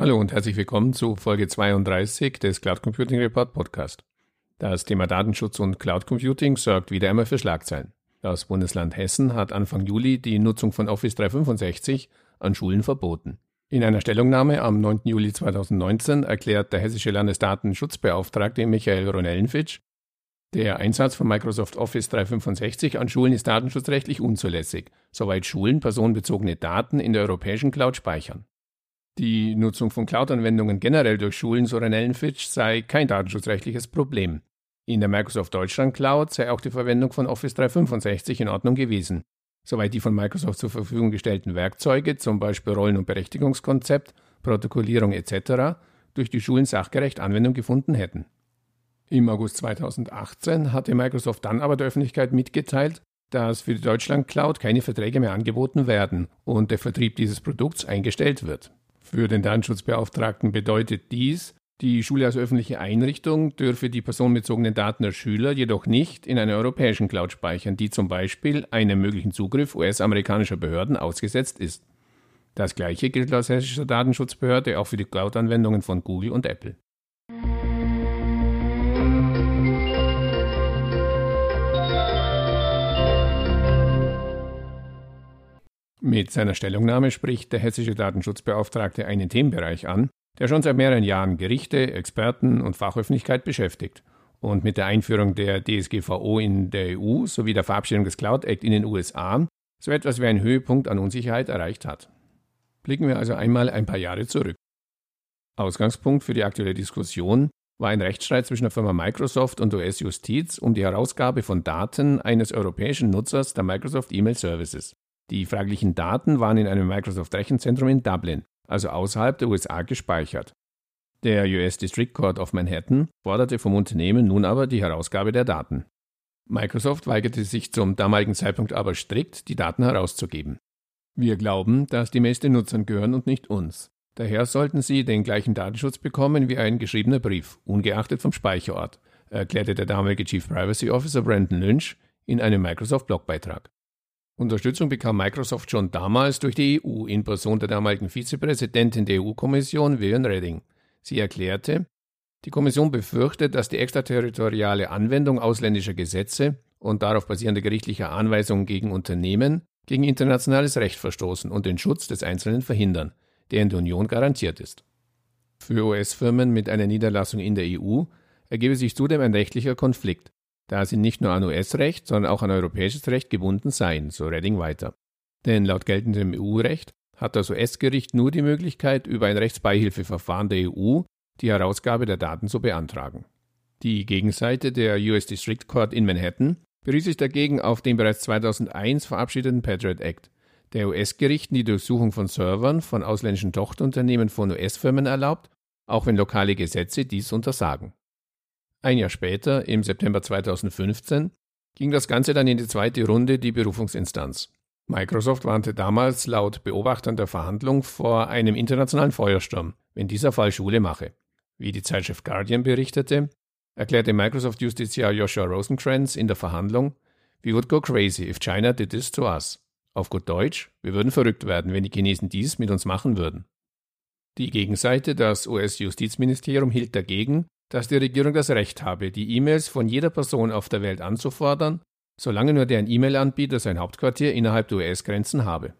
Hallo und herzlich willkommen zu Folge 32 des Cloud Computing Report Podcast. Das Thema Datenschutz und Cloud Computing sorgt wieder einmal für Schlagzeilen. Das Bundesland Hessen hat Anfang Juli die Nutzung von Office 365 an Schulen verboten. In einer Stellungnahme am 9. Juli 2019 erklärt der hessische Landesdatenschutzbeauftragte Michael Ronellenfitsch, der Einsatz von Microsoft Office 365 an Schulen ist datenschutzrechtlich unzulässig, soweit Schulen personenbezogene Daten in der europäischen Cloud speichern. Die Nutzung von Cloud-Anwendungen generell durch Schulen, so Fitch, sei kein datenschutzrechtliches Problem. In der Microsoft Deutschland Cloud sei auch die Verwendung von Office 365 in Ordnung gewesen, soweit die von Microsoft zur Verfügung gestellten Werkzeuge, zum Beispiel Rollen- und Berechtigungskonzept, Protokollierung etc., durch die Schulen sachgerecht Anwendung gefunden hätten. Im August 2018 hatte Microsoft dann aber der Öffentlichkeit mitgeteilt, dass für die Deutschland Cloud keine Verträge mehr angeboten werden und der Vertrieb dieses Produkts eingestellt wird. Für den Datenschutzbeauftragten bedeutet dies, die Schule als öffentliche Einrichtung dürfe die personenbezogenen Daten der Schüler jedoch nicht in einer europäischen Cloud speichern, die zum Beispiel einem möglichen Zugriff US-amerikanischer Behörden ausgesetzt ist. Das gleiche gilt aus hessischer Datenschutzbehörde auch für die Cloud-Anwendungen von Google und Apple. Mit seiner Stellungnahme spricht der hessische Datenschutzbeauftragte einen Themenbereich an, der schon seit mehreren Jahren Gerichte, Experten und Fachöffentlichkeit beschäftigt und mit der Einführung der DSGVO in der EU sowie der Verabschiedung des Cloud Act in den USA so etwas wie einen Höhepunkt an Unsicherheit erreicht hat. Blicken wir also einmal ein paar Jahre zurück. Ausgangspunkt für die aktuelle Diskussion war ein Rechtsstreit zwischen der Firma Microsoft und US-Justiz um die Herausgabe von Daten eines europäischen Nutzers der Microsoft E-Mail Services. Die fraglichen Daten waren in einem Microsoft-Rechenzentrum in Dublin, also außerhalb der USA, gespeichert. Der US District Court of Manhattan forderte vom Unternehmen nun aber die Herausgabe der Daten. Microsoft weigerte sich zum damaligen Zeitpunkt aber strikt, die Daten herauszugeben. Wir glauben, dass die Mails den Nutzern gehören und nicht uns. Daher sollten sie den gleichen Datenschutz bekommen wie ein geschriebener Brief, ungeachtet vom Speicherort, erklärte der damalige Chief Privacy Officer Brandon Lynch in einem Microsoft-Blogbeitrag. Unterstützung bekam Microsoft schon damals durch die EU in Person der damaligen Vizepräsidentin der EU-Kommission, Vivian Redding. Sie erklärte, die Kommission befürchtet, dass die extraterritoriale Anwendung ausländischer Gesetze und darauf basierende gerichtlicher Anweisungen gegen Unternehmen gegen internationales Recht verstoßen und den Schutz des Einzelnen verhindern, der in der Union garantiert ist. Für US-Firmen mit einer Niederlassung in der EU ergebe sich zudem ein rechtlicher Konflikt, da sie nicht nur an US-Recht, sondern auch an europäisches Recht gebunden seien, so Redding weiter. Denn laut geltendem EU-Recht hat das US-Gericht nur die Möglichkeit, über ein Rechtsbeihilfeverfahren der EU die Herausgabe der Daten zu beantragen. Die Gegenseite der US District Court in Manhattan berief sich dagegen auf den bereits 2001 verabschiedeten Patriot Act, der US-Gerichten die Durchsuchung von Servern von ausländischen Tochterunternehmen von US-Firmen erlaubt, auch wenn lokale Gesetze dies untersagen. Ein Jahr später, im September 2015, ging das Ganze dann in die zweite Runde, die Berufungsinstanz. Microsoft warnte damals laut Beobachtern der Verhandlung vor einem internationalen Feuersturm, wenn dieser Fall Schule mache. Wie die Zeitschrift Guardian berichtete, erklärte Microsoft-Justiziar Joshua Rosencrantz in der Verhandlung, We would go crazy if China did this to us. Auf gut Deutsch, wir würden verrückt werden, wenn die Chinesen dies mit uns machen würden. Die Gegenseite, das US-Justizministerium, hielt dagegen, dass die Regierung das Recht habe, die E-Mails von jeder Person auf der Welt anzufordern, solange nur deren E-Mail-Anbieter sein Hauptquartier innerhalb der US-Grenzen habe.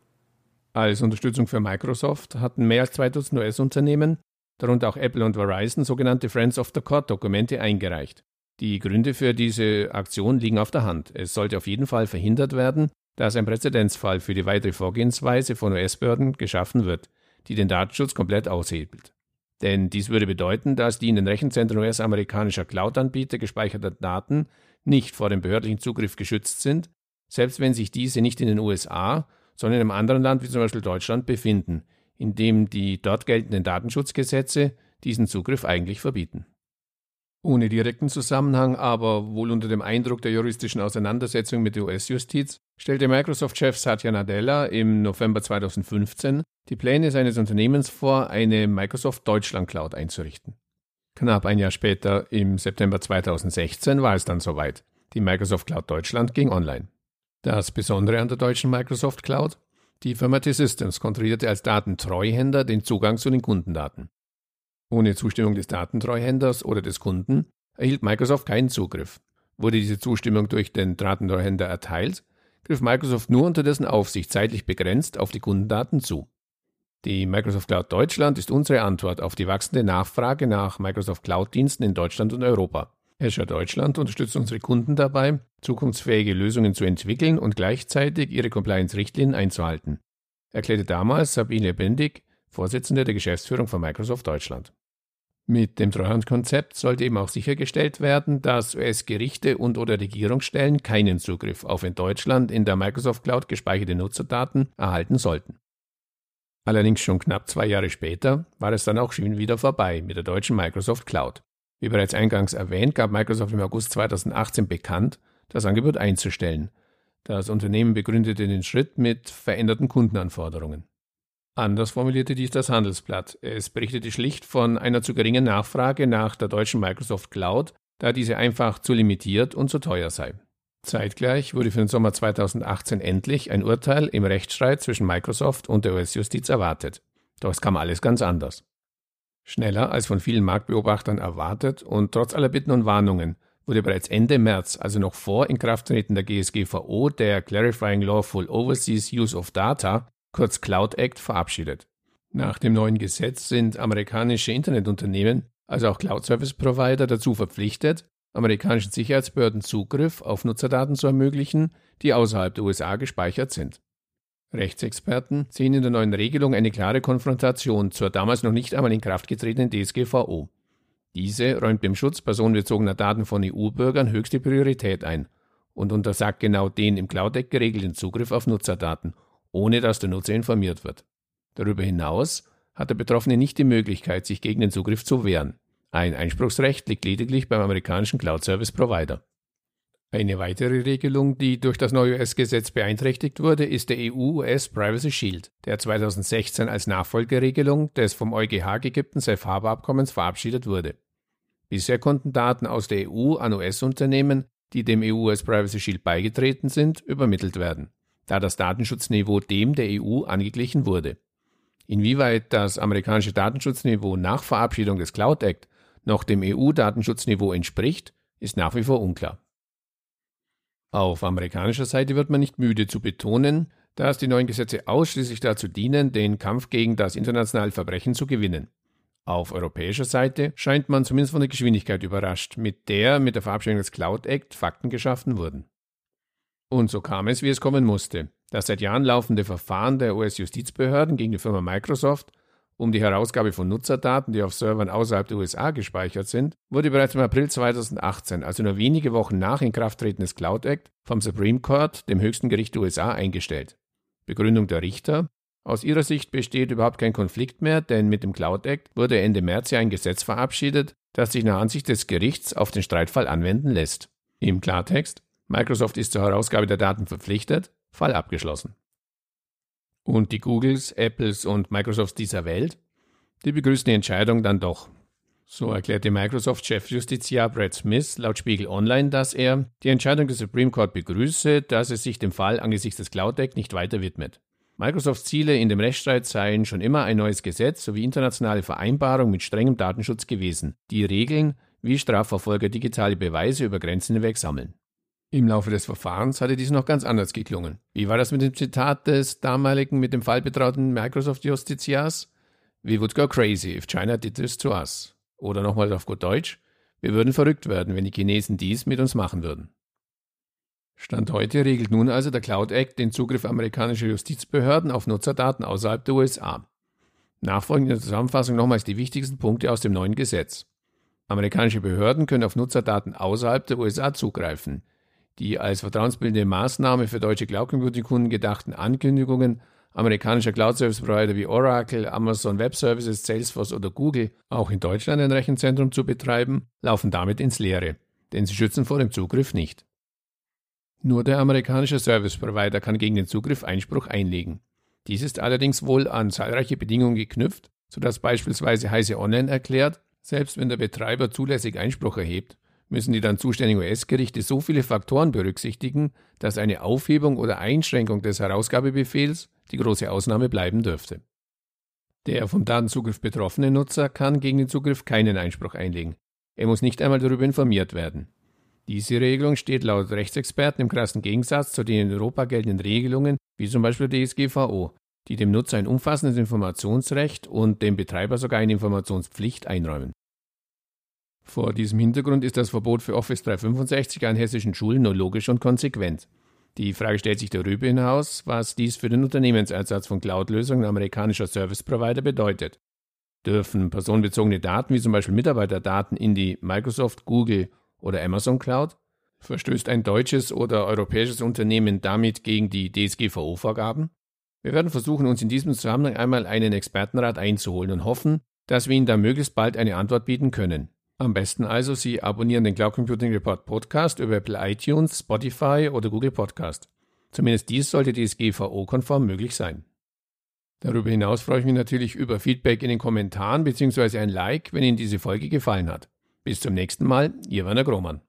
Als Unterstützung für Microsoft hatten mehr als 2000 US-Unternehmen, darunter auch Apple und Verizon, sogenannte Friends of the Court-Dokumente eingereicht. Die Gründe für diese Aktion liegen auf der Hand. Es sollte auf jeden Fall verhindert werden, dass ein Präzedenzfall für die weitere Vorgehensweise von US-Behörden geschaffen wird, die den Datenschutz komplett aushebelt. Denn dies würde bedeuten, dass die in den Rechenzentren US-amerikanischer Cloud-Anbieter gespeicherten Daten nicht vor dem behördlichen Zugriff geschützt sind, selbst wenn sich diese nicht in den USA, sondern in einem anderen Land wie zum Beispiel Deutschland befinden, in dem die dort geltenden Datenschutzgesetze diesen Zugriff eigentlich verbieten. Ohne direkten Zusammenhang, aber wohl unter dem Eindruck der juristischen Auseinandersetzung mit der US-Justiz, stellte Microsoft-Chef Satya Nadella im November 2015 die Pläne seines Unternehmens vor, eine Microsoft Deutschland Cloud einzurichten. Knapp ein Jahr später, im September 2016, war es dann soweit. Die Microsoft Cloud Deutschland ging online. Das Besondere an der deutschen Microsoft Cloud? Die Firma T-Systems kontrollierte als Datentreuhänder den Zugang zu den Kundendaten. Ohne Zustimmung des Datentreuhänders oder des Kunden erhielt Microsoft keinen Zugriff. Wurde diese Zustimmung durch den Datentreuhänder erteilt, griff Microsoft nur unter dessen Aufsicht zeitlich begrenzt auf die Kundendaten zu. Die Microsoft Cloud Deutschland ist unsere Antwort auf die wachsende Nachfrage nach Microsoft Cloud-Diensten in Deutschland und Europa. Azure Deutschland unterstützt unsere Kunden dabei, zukunftsfähige Lösungen zu entwickeln und gleichzeitig ihre Compliance-Richtlinien einzuhalten, erklärte damals Sabine Lebendig, Vorsitzende der Geschäftsführung von Microsoft Deutschland. Mit dem Treuhandkonzept sollte eben auch sichergestellt werden, dass US-Gerichte und/oder Regierungsstellen keinen Zugriff auf in Deutschland in der Microsoft Cloud gespeicherte Nutzerdaten erhalten sollten. Allerdings schon knapp zwei Jahre später war es dann auch schon wieder vorbei mit der deutschen Microsoft Cloud. Wie bereits eingangs erwähnt, gab Microsoft im August 2018 bekannt, das Angebot einzustellen. Das Unternehmen begründete den Schritt mit veränderten Kundenanforderungen. Anders formulierte dies das Handelsblatt. Es berichtete schlicht von einer zu geringen Nachfrage nach der deutschen Microsoft Cloud, da diese einfach zu limitiert und zu teuer sei. Zeitgleich wurde für den Sommer 2018 endlich ein Urteil im Rechtsstreit zwischen Microsoft und der US-Justiz erwartet. Doch es kam alles ganz anders. Schneller als von vielen Marktbeobachtern erwartet und trotz aller Bitten und Warnungen wurde bereits Ende März, also noch vor Inkrafttreten der GSGVO, der Clarifying Lawful Overseas Use of Data, kurz Cloud Act, verabschiedet. Nach dem neuen Gesetz sind amerikanische Internetunternehmen, also auch Cloud Service Provider, dazu verpflichtet, amerikanischen Sicherheitsbehörden Zugriff auf Nutzerdaten zu ermöglichen, die außerhalb der USA gespeichert sind. Rechtsexperten sehen in der neuen Regelung eine klare Konfrontation zur damals noch nicht einmal in Kraft getretenen DSGVO. Diese räumt dem Schutz personenbezogener Daten von EU-Bürgern höchste Priorität ein und untersagt genau den im Cloud-Deck geregelten Zugriff auf Nutzerdaten, ohne dass der Nutzer informiert wird. Darüber hinaus hat der Betroffene nicht die Möglichkeit, sich gegen den Zugriff zu wehren. Ein Einspruchsrecht liegt lediglich beim amerikanischen Cloud-Service-Provider. Eine weitere Regelung, die durch das neue US-Gesetz beeinträchtigt wurde, ist der EU-US Privacy Shield, der 2016 als Nachfolgeregelung des vom EuGH gekippten Safe Harbor Abkommens verabschiedet wurde. Bisher konnten Daten aus der EU an US-Unternehmen, die dem EU-US Privacy Shield beigetreten sind, übermittelt werden, da das Datenschutzniveau dem der EU angeglichen wurde. Inwieweit das amerikanische Datenschutzniveau nach Verabschiedung des Cloud Act noch dem EU-Datenschutzniveau entspricht, ist nach wie vor unklar. Auf amerikanischer Seite wird man nicht müde zu betonen, dass die neuen Gesetze ausschließlich dazu dienen, den Kampf gegen das internationale Verbrechen zu gewinnen. Auf europäischer Seite scheint man zumindest von der Geschwindigkeit überrascht, mit der mit der Verabschiedung des Cloud Act Fakten geschaffen wurden. Und so kam es, wie es kommen musste. Das seit Jahren laufende Verfahren der US-Justizbehörden gegen die Firma Microsoft um die Herausgabe von Nutzerdaten, die auf Servern außerhalb der USA gespeichert sind, wurde bereits im April 2018, also nur wenige Wochen nach Inkrafttreten des Cloud Act, vom Supreme Court, dem höchsten Gericht der USA, eingestellt. Begründung der Richter? Aus ihrer Sicht besteht überhaupt kein Konflikt mehr, denn mit dem Cloud Act wurde Ende März ja ein Gesetz verabschiedet, das sich nach Ansicht des Gerichts auf den Streitfall anwenden lässt. Im Klartext, Microsoft ist zur Herausgabe der Daten verpflichtet, Fall abgeschlossen. Und die Googles, Apples und Microsofts dieser Welt, die begrüßen die Entscheidung dann doch. So erklärte Microsoft-Chefjustiziar Brad Smith laut Spiegel Online, dass er die Entscheidung des Supreme Court begrüße, dass es sich dem Fall angesichts des Cloud Act nicht weiter widmet. Microsofts Ziele in dem Rechtsstreit seien schon immer ein neues Gesetz sowie internationale Vereinbarungen mit strengem Datenschutz gewesen, die regeln, wie Strafverfolger digitale Beweise über Grenzen hinweg sammeln. Im Laufe des Verfahrens hatte dies noch ganz anders geklungen. Wie war das mit dem Zitat des damaligen mit dem Fall betrauten Microsoft-Justiziars? We would go crazy if China did this to us. Oder nochmal auf gut Deutsch, wir würden verrückt werden, wenn die Chinesen dies mit uns machen würden. Stand heute regelt nun also der Cloud Act den Zugriff amerikanischer Justizbehörden auf Nutzerdaten außerhalb der USA. Nachfolgende Zusammenfassung nochmals die wichtigsten Punkte aus dem neuen Gesetz. Amerikanische Behörden können auf Nutzerdaten außerhalb der USA zugreifen. Die als vertrauensbildende Maßnahme für deutsche Cloud Computing Kunden gedachten Ankündigungen amerikanischer Cloud Service Provider wie Oracle, Amazon Web Services, Salesforce oder Google auch in Deutschland ein Rechenzentrum zu betreiben, laufen damit ins Leere, denn sie schützen vor dem Zugriff nicht. Nur der amerikanische Service Provider kann gegen den Zugriff Einspruch einlegen. Dies ist allerdings wohl an zahlreiche Bedingungen geknüpft, sodass beispielsweise Heise Online erklärt, selbst wenn der Betreiber zulässig Einspruch erhebt, müssen die dann zuständigen US-Gerichte so viele Faktoren berücksichtigen, dass eine Aufhebung oder Einschränkung des Herausgabebefehls die große Ausnahme bleiben dürfte. Der vom Datenzugriff betroffene Nutzer kann gegen den Zugriff keinen Einspruch einlegen. Er muss nicht einmal darüber informiert werden. Diese Regelung steht laut Rechtsexperten im krassen Gegensatz zu den in Europa geltenden Regelungen, wie zum Beispiel der DSGVO, die dem Nutzer ein umfassendes Informationsrecht und dem Betreiber sogar eine Informationspflicht einräumen. Vor diesem Hintergrund ist das Verbot für Office 365 an hessischen Schulen nur logisch und konsequent. Die Frage stellt sich darüber hinaus, was dies für den Unternehmensersatz von Cloud-Lösungen amerikanischer Service-Provider bedeutet. Dürfen personenbezogene Daten wie zum Beispiel Mitarbeiterdaten in die Microsoft, Google oder Amazon Cloud? Verstößt ein deutsches oder europäisches Unternehmen damit gegen die DSGVO-Vorgaben? Wir werden versuchen, uns in diesem Zusammenhang einmal einen Expertenrat einzuholen und hoffen, dass wir Ihnen da möglichst bald eine Antwort bieten können. Am besten also, Sie abonnieren den Cloud Computing Report Podcast über Apple iTunes, Spotify oder Google Podcast. Zumindest dies sollte DSGVO-konform möglich sein. Darüber hinaus freue ich mich natürlich über Feedback in den Kommentaren bzw. ein Like, wenn Ihnen diese Folge gefallen hat. Bis zum nächsten Mal, Ihr Werner Grohmann.